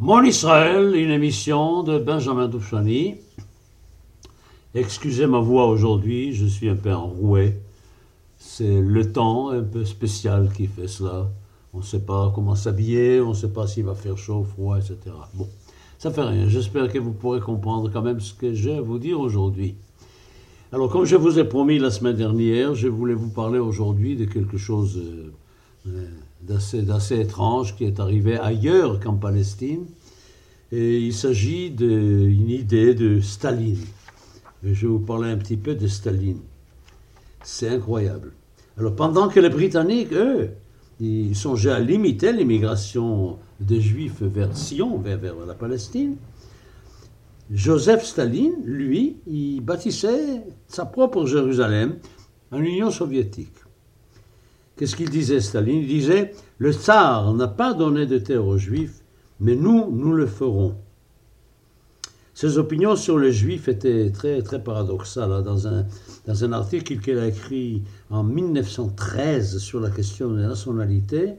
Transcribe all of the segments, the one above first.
Mon Israël, une émission de Benjamin Doufchani. Excusez ma voix aujourd'hui, je suis un peu enroué. C'est le temps un peu spécial qui fait cela. On ne sait pas comment s'habiller, on ne sait pas s'il va faire chaud, froid, etc. Bon, ça fait rien. J'espère que vous pourrez comprendre quand même ce que j'ai à vous dire aujourd'hui. Alors, comme je vous ai promis la semaine dernière, je voulais vous parler aujourd'hui de quelque chose euh, euh, d'assez étrange qui est arrivé ailleurs qu'en Palestine. Et il s'agit d'une idée de Staline. je vais vous parler un petit peu de Staline. C'est incroyable. Alors, pendant que les Britanniques, eux, ils songeaient à limiter l'immigration des Juifs vers Sion, vers, vers la Palestine, Joseph Staline, lui, il bâtissait sa propre Jérusalem en Union soviétique. Qu'est-ce qu'il disait, Staline? Il disait Le tsar n'a pas donné de terre aux Juifs, mais nous, nous le ferons. Ses opinions sur les Juifs étaient très, paradoxales. Hein. Dans un, dans un article qu'il a écrit en 1913 sur la question de la nationalité,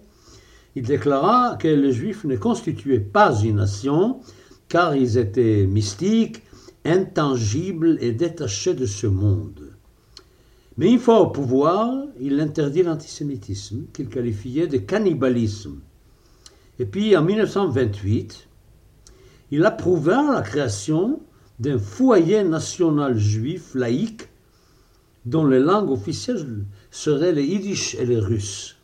il déclara que les Juifs ne constituaient pas une nation, car ils étaient mystiques, intangibles et détachés de ce monde. Mais une fois au pouvoir, il interdit l'antisémitisme, qu'il qualifiait de cannibalisme. Et puis en 1928, il approuva la création d'un foyer national juif laïque dont les langues officielles seraient les yiddish et les russes.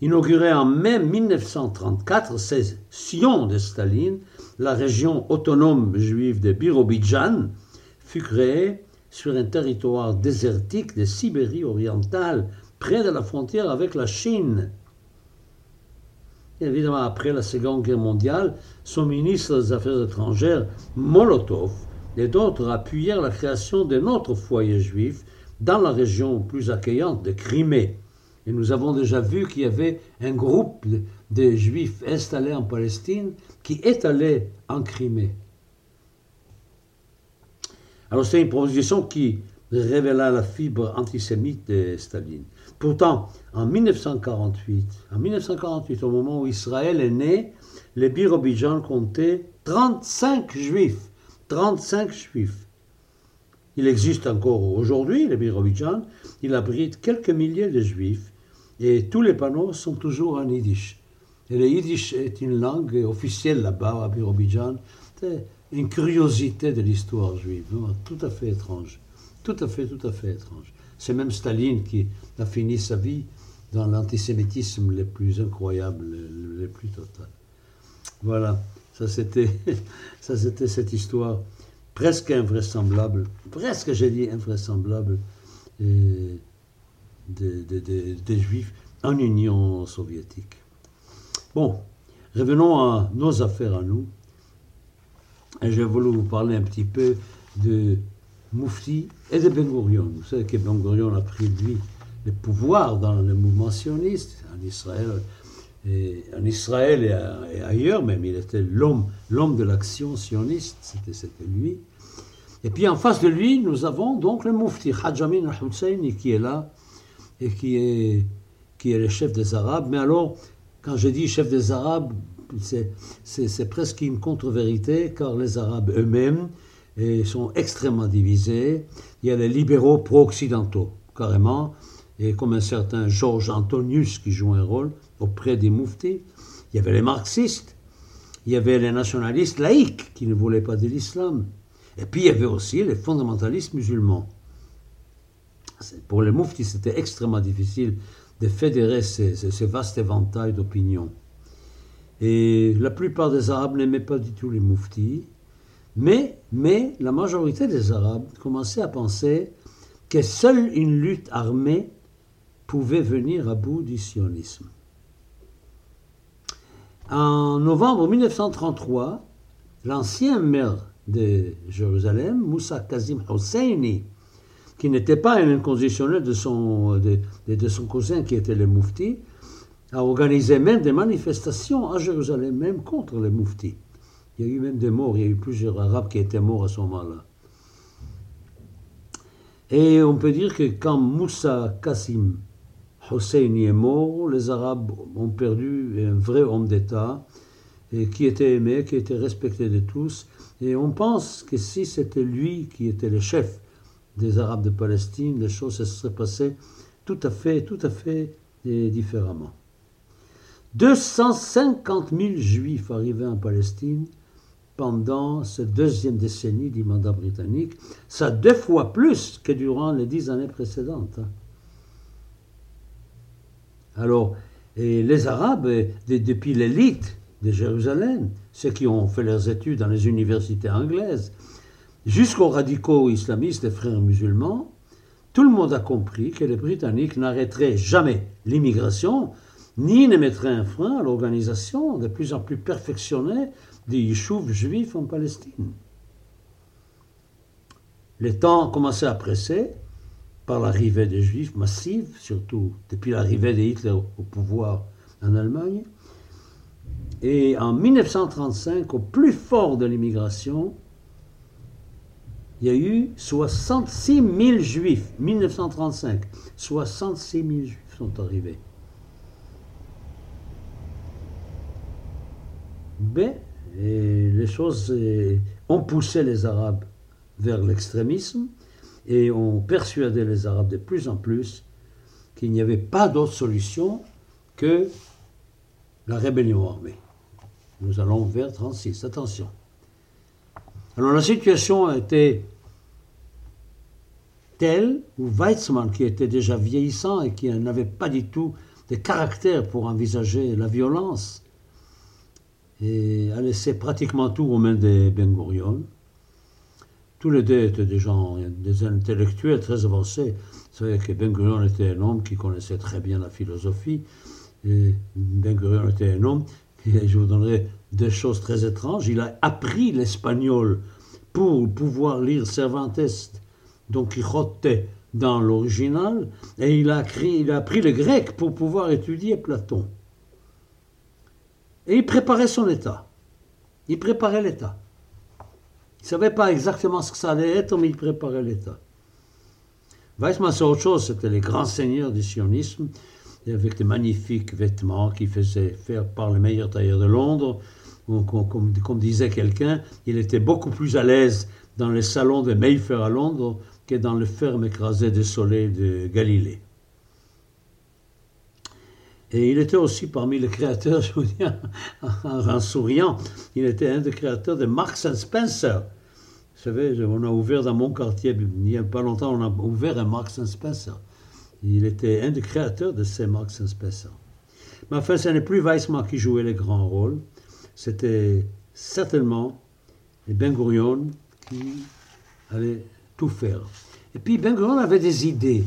Inauguré en mai 1934, c'est Sion de Staline, la région autonome juive de Birobidjan, fut créée sur un territoire désertique de Sibérie orientale, près de la frontière avec la Chine. évidemment, après la Seconde Guerre mondiale, son ministre des Affaires étrangères, Molotov, et d'autres appuyèrent la création d'un autre foyer juif dans la région plus accueillante de Crimée. Et nous avons déjà vu qu'il y avait un groupe de, juifs installés en Palestine qui est en Crimée. Alors c'est une proposition qui révéla la fibre antisémite de Staline. Pourtant, en 1948, en 1948, au moment où Israël est né, les Birobidjan comptaient 35 juifs. 35 juifs. Il existe encore aujourd'hui, les Birobidjan, il abrite quelques milliers de juifs et tous les panneaux sont toujours en yiddish. Et le yiddish est une langue officielle là-bas à Birobidjan. Une curiosité de l'histoire juive, tout à fait étrange. Tout à fait, tout à fait étrange. C'est même Staline qui a fini sa vie dans l'antisémitisme le plus incroyable, le, plus total. Voilà, ça c'était, ça c'était cette histoire presque invraisemblable, presque j'ai dit invraisemblable, des Juifs en Union soviétique. Bon, revenons à nos affaires à nous. J'ai voulu vous parler un petit peu de Moufti et de Ben Gurion. Vous savez que Ben Gurion a pris lui le pouvoir dans le mouvement sioniste en Israël, et, ailleurs même. Il était l'homme, de l'action sioniste, c'était, lui. Et puis en face de lui, nous avons donc le Moufti, Hajjamin al-Hussein, qui est là et qui est le chef des Arabes. Mais alors, quand je dis chef des Arabes, c'est presque une contre-vérité, car les Arabes eux-mêmes sont extrêmement divisés. Il y a les libéraux pro-occidentaux, carrément, et comme un certain Georges Antonius qui joue un rôle auprès des mouftis. Il y avait les marxistes, il y avait les nationalistes laïcs qui ne voulaient pas de l'islam. Et puis il y avait aussi les fondamentalistes musulmans. Pour les mouftis, c'était extrêmement difficile de fédérer ces vastes éventails d'opinions. Et la plupart des Arabes n'aimaient pas du tout les mouftis. Mais, la majorité des Arabes commençaient à penser que seule une lutte armée pouvait venir à bout du sionisme. En novembre 1933, l'ancien maire de Jérusalem, Moussa Kazim Hosseini, qui n'était pas un inconditionnel de son, son cousin qui était le moufti, a organisé même des manifestations à Jérusalem, même contre les mouftis. Il y a eu même des morts, il y a eu plusieurs Arabes qui étaient morts à ce moment-là. Et on peut dire que quand Moussa Kassim Hosseini est mort, les Arabes ont perdu un vrai homme d'État qui était aimé, qui était respecté de tous. Et on pense que si c'était lui qui était le chef des Arabes de Palestine, les choses se seraient passées tout à fait, tout à fait différemment. 250 000 juifs arrivaient en Palestine pendant cette deuxième décennie du mandat britannique. Ça deux fois plus que durant les dix années précédentes. Hein. Alors, les Arabes, depuis l'élite de Jérusalem, ceux qui ont fait leurs études dans les universités anglaises, jusqu'aux radicaux islamistes, les frères musulmans, tout le monde a compris que les Britanniques n'arrêteraient jamais l'immigration, ni ne mettraient un frein à l'organisation de plus en plus perfectionnée des yishuv juifs en Palestine. Les temps commençaient à presser par l'arrivée des juifs massive, surtout depuis l'arrivée de Hitler au pouvoir en Allemagne. Et en 1935, au plus fort de l'immigration, il y a eu 66 000 juifs, 1935. 66 000 juifs sont arrivés. Mais les choses ont poussé les Arabes vers l'extrémisme et ont persuadé les Arabes de plus en plus qu'il n'y avait pas d'autre solution que la rébellion armée. Nous allons vers 36, attention. Alors la situation était telle où Weizmann, qui était déjà vieillissant et qui n'avait pas du tout de caractère pour envisager la violence, et a laissé pratiquement tout aux mains des Ben Gurion. Tous les deux étaient des gens, des intellectuels très avancés. Vous savez que Ben Gurion était un homme qui connaissait très bien la philosophie. Et ben Gurion était un homme je vous donnerai des choses très étranges. Il a appris l'espagnol pour pouvoir lire Cervantes, Don Quixote, dans l'original, et il a appris le grec pour pouvoir étudier Platon. Et il préparait son état. Il préparait l'état. Il ne savait pas exactement ce que ça allait être, mais il préparait l'état. Weissmann, c'est autre chose, c'était les grands seigneurs du sionisme avec des magnifiques vêtements qu'il faisait faire par le meilleur tailleur de Londres. Comme, disait quelqu'un, il était beaucoup plus à l'aise dans les salons de Mayfair à Londres que dans le ferme écrasé des soleils de Galilée. Et il était aussi parmi les créateurs, je vous dis en, souriant, il était un des créateurs de Marks Spencer. Vous savez, on a ouvert dans mon quartier, il n'y a pas longtemps, on a ouvert un Marks Spencer. Il était un des créateurs de ces Marx Spencer. Mais enfin, ce n'est plus Weissman qui jouait les grands rôles. C'était certainement Ben Gurion qui allait tout faire. Et puis Ben Gurion avait des idées.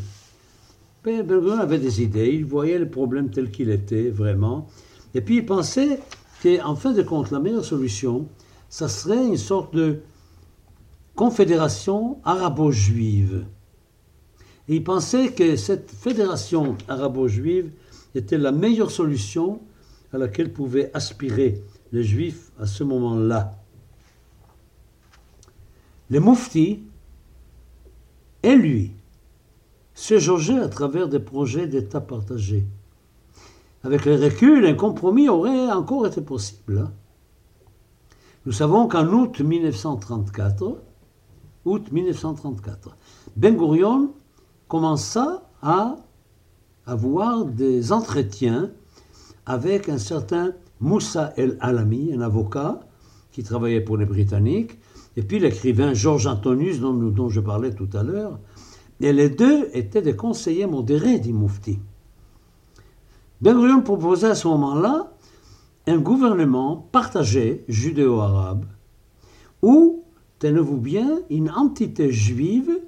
Ben, Gurion avait des idées. Il voyait le problème tel qu'il était, vraiment. Et puis il pensait qu'en fin de compte, la meilleure solution, ça serait une sorte de confédération arabo-juive il pensait que cette fédération arabo-juive était la meilleure solution à laquelle pouvaient aspirer les juifs à ce moment-là. Les mouftis et lui se jaugeaient à travers des projets d'État partagés. Avec le recul, un compromis aurait encore été possible. Hein. Nous savons qu'en août 1934, août 1934, Ben Gurion commença à avoir des entretiens avec un certain Moussa El-Alami, un avocat qui travaillait pour les Britanniques, et puis l'écrivain Georges Antonius, dont, je parlais tout à l'heure. Et les deux étaient des conseillers modérés du Mufti. Ben Gurion proposait à ce moment-là un gouvernement partagé judéo-arabe, où, tenez-vous bien, une entité juive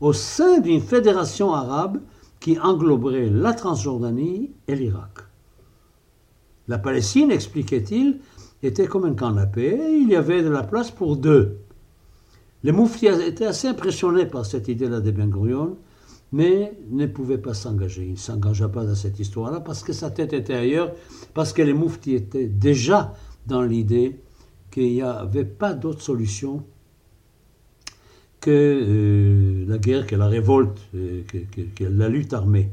au sein d'une fédération arabe qui engloberait la Transjordanie et l'Irak. La Palestine, expliquait-il, était comme un canapé il y avait de la place pour deux. Les mouftis étaient assez impressionnés par cette idée-là de Ben Gurion, mais ne pouvaient pas s'engager. Il ne s'engagea pas dans cette histoire-là parce que sa tête était ailleurs, parce que les mouftis étaient déjà dans l'idée qu'il n'y avait pas d'autre solution que euh, la guerre, que la révolte, euh, que, la lutte armée.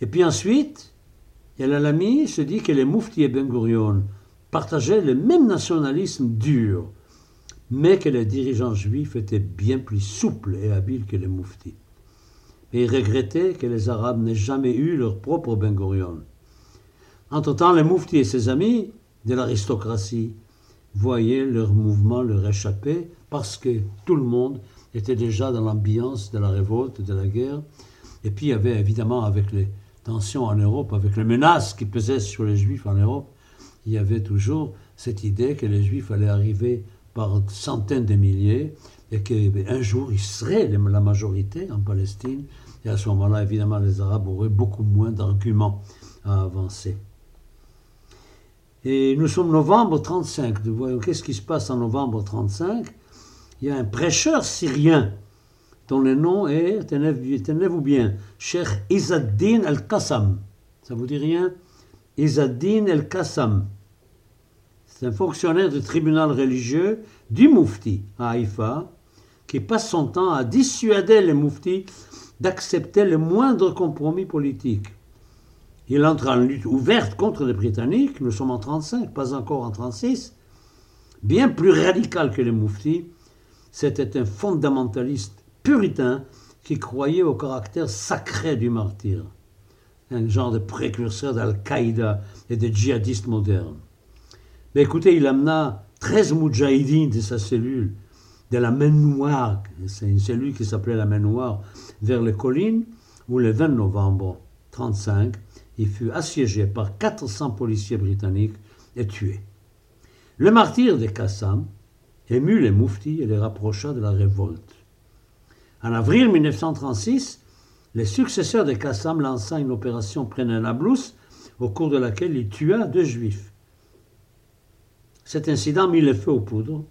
Et puis ensuite, El se dit que les Moufti et Ben Gurion partageaient le même nationalisme dur, mais que les dirigeants juifs étaient bien plus souples et habiles que les mouftis. Et ils regrettaient que les Arabes n'aient jamais eu leur propre Ben Gurion. Entre-temps, les mouftis et ses amis de l'aristocratie voyaient leur mouvement leur échapper parce que tout le monde était déjà dans l'ambiance de la révolte, de la guerre. Et puis il y avait évidemment avec les tensions en Europe, avec les menaces qui pesaient sur les Juifs en Europe, il y avait toujours cette idée que les Juifs allaient arriver par centaines de milliers et qu'un jour ils seraient la majorité en Palestine. Et à ce moment-là, évidemment, les Arabes auraient beaucoup moins d'arguments à avancer. Et nous sommes novembre 35. Voyons qu'est-ce qui se passe en novembre 35. Il y a un prêcheur syrien dont le nom est, tenez-vous bien, Cheikh Izzaddin al-Qassam. Ça vous dit rien? Izzaddin al-Qassam. C'est un fonctionnaire du tribunal religieux du Moufti à Haïfa qui passe son temps à dissuader les Mouftis d'accepter le moindre compromis politique. Il entre en lutte ouverte contre les Britanniques, nous sommes en 35, pas encore en 36, bien plus radical que les Mouftis. C'était un fondamentaliste puritain qui croyait au caractère sacré du martyr, un genre de précurseur d'Al-Qaïda et de djihadistes modernes. Mais écoutez, il amena 13 moudjahidines de sa cellule, de la main noire, c'est une cellule qui s'appelait la main noire, vers les collines, où le 20 novembre 1935, il fut assiégé par 400 policiers britanniques et tué. Le martyr de Qassam émut les mouftis et les rapprocha de la révolte. En avril 1936, les successeurs de Qassam lança une opération Nablus, au cours de laquelle il tua deux juifs. Cet incident mit le feu aux poudres.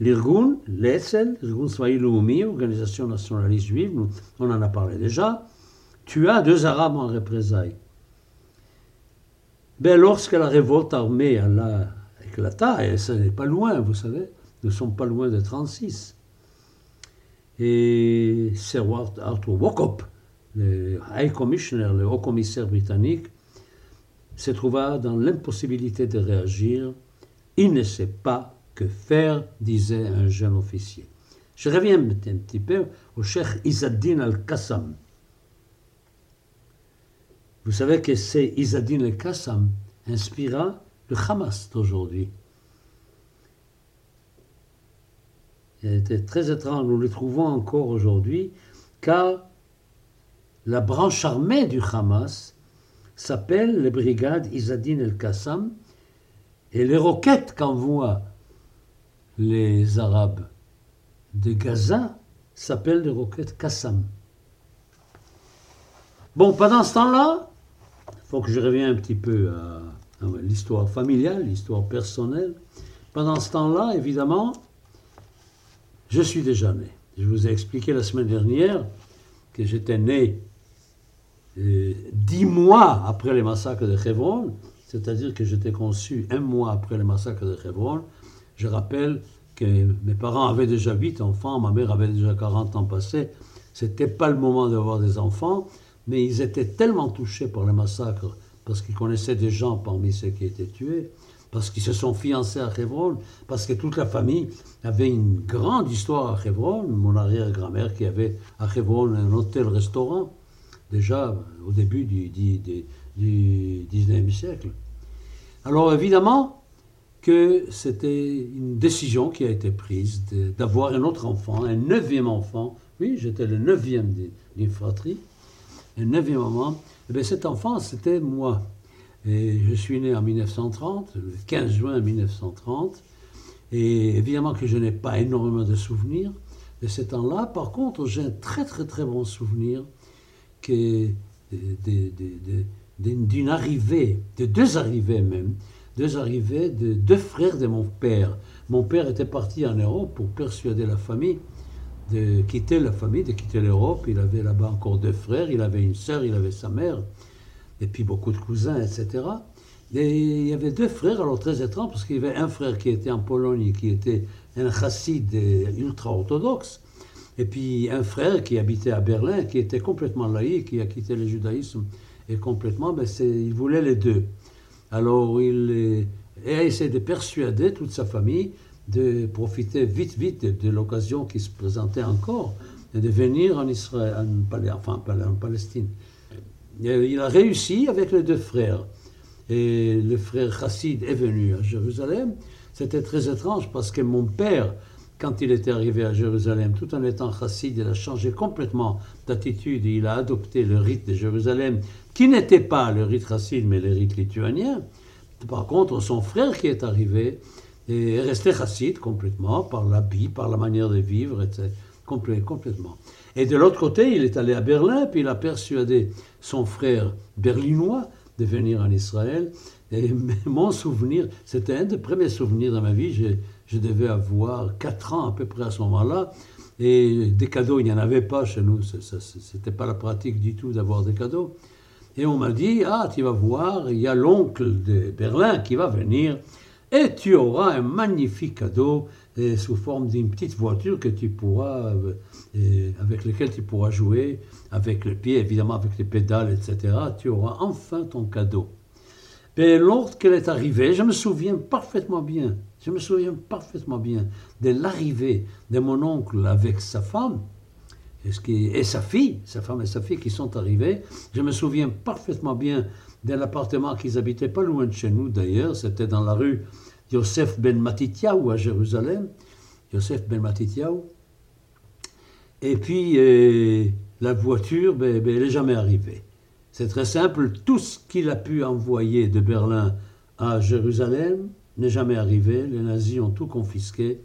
L'Irgun, l'Etzel, l'Irgun Swahili organisation nationaliste juive, on en a parlé déjà, tua deux Arabes en représailles. Ben, lorsque la révolte armée éclata, et ce n'est pas loin, vous savez, nous ne sommes pas loin de 36, et Sir Arthur Wokop, le High Commissioner, le haut commissaire britannique, se trouva dans l'impossibilité de réagir. Il ne sait pas que faire, disait un jeune officier. Je reviens un petit peu au cheikh Izzaddin al-Qassam. Vous savez que c'est Izzaddin al-Qassam inspira le Hamas d'aujourd'hui. était très étrange. Nous le trouvons encore aujourd'hui, car la branche armée du Hamas s'appelle les brigades Izzadin el-Qassam, et les roquettes qu'envoient les Arabes de Gaza s'appellent les roquettes Qassam. Bon, pendant ce temps-là, il faut que je revienne un petit peu à, l'histoire familiale, l'histoire personnelle. Pendant ce temps-là, évidemment, je suis déjà né. Je vous ai expliqué la semaine dernière que j'étais né euh, dix mois après les massacres de Hebron, c'est-à-dire que j'étais conçu un mois après les massacres de Hebron. Je rappelle que mes parents avaient déjà huit enfants, ma mère avait déjà 40 ans passés. C'était pas le moment d'avoir des enfants, mais ils étaient tellement touchés par les massacres parce qu'ils connaissaient des gens parmi ceux qui étaient tués, parce qu'ils se sont fiancés à Hebron, parce que toute la famille avait une grande histoire à Hebron. Mon arrière-grand-mère qui avait à Hebron un hôtel-restaurant, déjà au début du, 19e siècle. Alors évidemment que c'était une décision qui a été prise d'avoir un autre enfant, un neuvième enfant. Oui, j'étais le neuvième d'une fratrie, un neuvième enfant. Et eh bien cet enfant, c'était moi. Et je suis né en 1930, le 15 juin 1930. Et évidemment que je n'ai pas énormément de souvenirs de ce temps-là. Par contre, j'ai un très très très bon souvenir d'une arrivée, de deux arrivées même, deux arrivées de deux frères de mon père. Mon père était parti en Europe pour persuader la famille de quitter la famille, de quitter l'Europe. Il avait là-bas encore deux frères, il avait une sœur, il avait sa mère et puis beaucoup de cousins, etc. Et il y avait deux frères, alors très étrange, parce qu'il y avait un frère qui était en Pologne, qui était un chassid ultra-orthodoxe, et puis un frère qui habitait à Berlin, qui était complètement laïque, qui a quitté le judaïsme, et complètement, ben il voulait les deux. Alors il, et a essayé de persuader toute sa famille de profiter vite, vite de, l'occasion qui se présentait encore, et de venir en Israël, enfin en Palestine. il a réussi avec les deux frères. Et le frère Chassid est venu à Jérusalem. C'était très étrange parce que mon père, quand il était arrivé à Jérusalem, tout en étant chassid, il a changé complètement d'attitude. Il a adopté le rite de Jérusalem, qui n'était pas le rite chassid, mais le rite lituanien. Par contre, son frère qui est arrivé est resté chassid complètement, par l'habit, par la manière de vivre, etc. complètement. Et de l'autre côté, il est allé à Berlin, puis il a persuadé son frère berlinois de venir en Israël. Et mon souvenir, c'était un des premiers souvenirs de ma vie. Je, je devais avoir 4 ans à peu près à ce moment-là. Et des cadeaux, il n'y en avait pas chez nous. Ce n'était pas la pratique du tout d'avoir des cadeaux. Et on m'a dit, ah, tu vas voir, il y a l'oncle de Berlin qui va venir et tu auras un magnifique cadeau sous forme d'une petite voiture que tu pourras, euh, avec laquelle tu pourras jouer, avec le pied, évidemment avec les pédales, etc. Tu auras enfin ton cadeau. Mais lorsqu'elle est arrivée, je me souviens parfaitement bien, je me souviens parfaitement bien de l'arrivée de mon oncle avec sa femme et sa fille, sa femme et sa fille qui sont arrivées. Je me souviens parfaitement bien de l'appartement qu'ils habitaient pas loin de chez nous d'ailleurs, c'était dans la rue Yosef ben Matityahu à Jérusalem. Yosef ben Matityahu. Et puis euh, la voiture, ben, ben, elle n'est jamais arrivée. C'est très simple, tout ce qu'il a pu envoyer de Berlin à Jérusalem n'est jamais arrivé. Les nazis ont tout confisqué,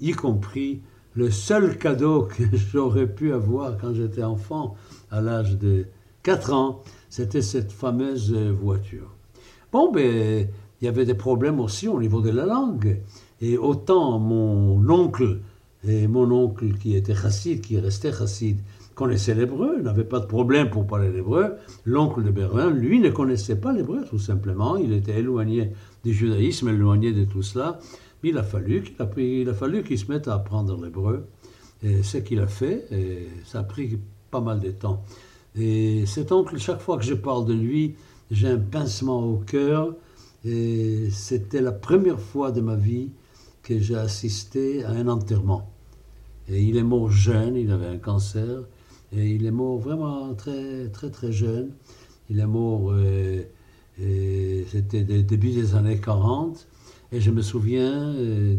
y compris le seul cadeau que j'aurais pu avoir quand j'étais enfant, à l'âge de 4 ans, c'était cette fameuse voiture. Bon, ben, il y avait des problèmes aussi au niveau de la langue. Et autant mon oncle, et mon oncle qui était chassid, qui restait chassid, connaissait l'hébreu, n'avait pas de problème pour parler l'hébreu. L'oncle de Berlin, lui, ne connaissait pas l'hébreu, tout simplement. Il était éloigné du judaïsme, éloigné de tout cela. Il a fallu qu'il, a se mette à apprendre l'hébreu. Et ce qu'il a fait, et ça a pris pas mal de temps. Et cet oncle, chaque fois que je parle de lui, j'ai un pincement au cœur. Et c'était la première fois de ma vie que j'ai assisté à un enterrement. Et il est mort jeune, il avait un cancer. Et il est mort vraiment très, très, très jeune. Il est mort, euh, c'était début des années 40. Et je me souviens euh,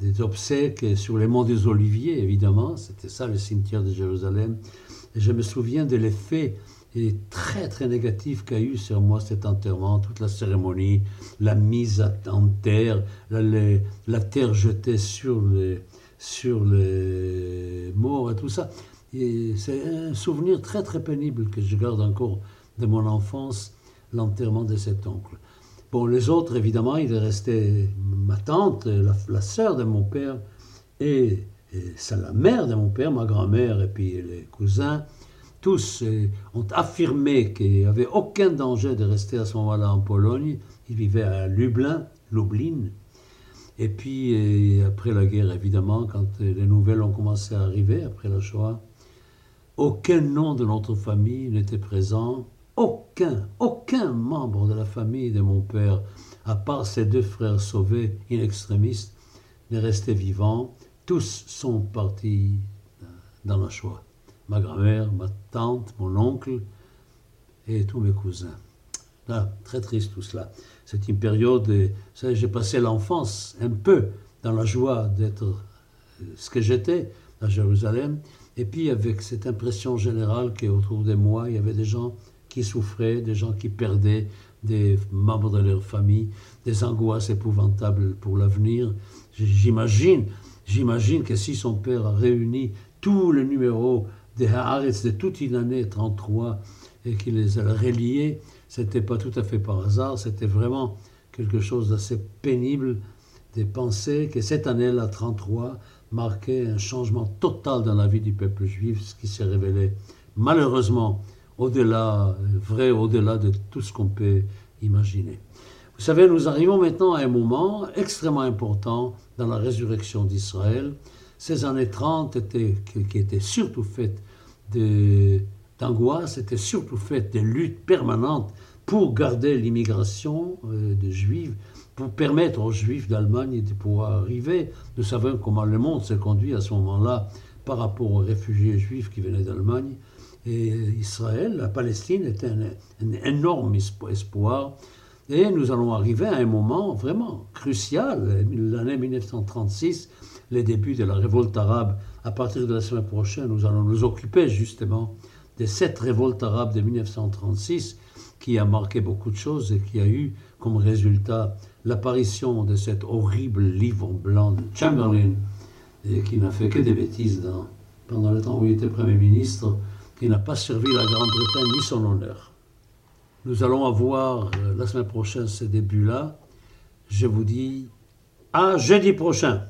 des obsèques sur les monts des Oliviers, évidemment. C'était ça le cimetière de Jérusalem. Et je me souviens de l'effet très très négatif qu'a eu sur moi cet enterrement, toute la cérémonie, la mise en terre, la, la terre jetée sur les, sur les morts et tout ça c'est un souvenir très très pénible que je garde encore de mon enfance, l'enterrement de cet oncle. Bon, les autres, évidemment, il est resté ma tante, la, la sœur de mon père, et, c'est la mère de mon père, ma grand-mère, et puis les cousins. Tous euh, ont affirmé qu'il n'y avait aucun danger de rester à ce moment-là en Pologne. Ils vivaient à Lublin, Lublin. Et puis, euh, après la guerre, évidemment, quand les nouvelles ont commencé à arriver, après la Shoah, aucun nom de notre famille n'était présent, aucun, aucun membre de la famille de mon père, à part ses deux frères sauvés in extremis, n'est resté vivant. Tous sont partis dans la Shoah. Ma grand-mère, ma tante, mon oncle et tous mes cousins. Ah, très triste tout cela. C'est une période, j'ai passé l'enfance un peu dans la joie d'être ce que j'étais à Jérusalem, et puis avec cette impression générale qu'autour de moi, il y avait des gens qui souffraient, des gens qui perdaient des membres de leur famille, des angoisses épouvantables pour l'avenir. J'imagine, j'imagine que si son père a réuni tous les numéros des Haaretz de toute une année 33 et qu'il les a reliés, c'était pas tout à fait par hasard, c'était vraiment quelque chose d'assez pénible de penser que cette année-là 33 marquait un changement total dans la vie du peuple juif, ce qui s'est révélé malheureusement au-delà, vrai au-delà de tout ce qu'on peut imaginer. Vous savez, nous arrivons maintenant à un moment extrêmement important dans la résurrection d'Israël. Ces années 30 étaient, qui étaient surtout faites d'angoisse, étaient surtout faites de luttes permanentes pour garder l'immigration euh, de juifs, pour permettre aux juifs d'Allemagne de pouvoir arriver. Nous savons comment le monde s'est conduit à ce moment-là par rapport aux réfugiés juifs qui venaient d'Allemagne. Et Israël, la Palestine était un, énorme espoir. Et nous allons arriver à un moment vraiment crucial, l'année 1936, les débuts de la révolte arabe. À partir de la semaine prochaine, nous allons nous occuper justement de cette révolte arabe de 1936 qui a marqué beaucoup de choses et qui a eu comme résultat l'apparition de cet horrible livre blanc de Chamberlain, qui n'a fait que des bêtises pendant le temps où il était Premier ministre, qui n'a pas servi la Grande-Bretagne ni son honneur. Nous allons avoir euh, la semaine prochaine ces débuts-là. Je vous dis à jeudi prochain.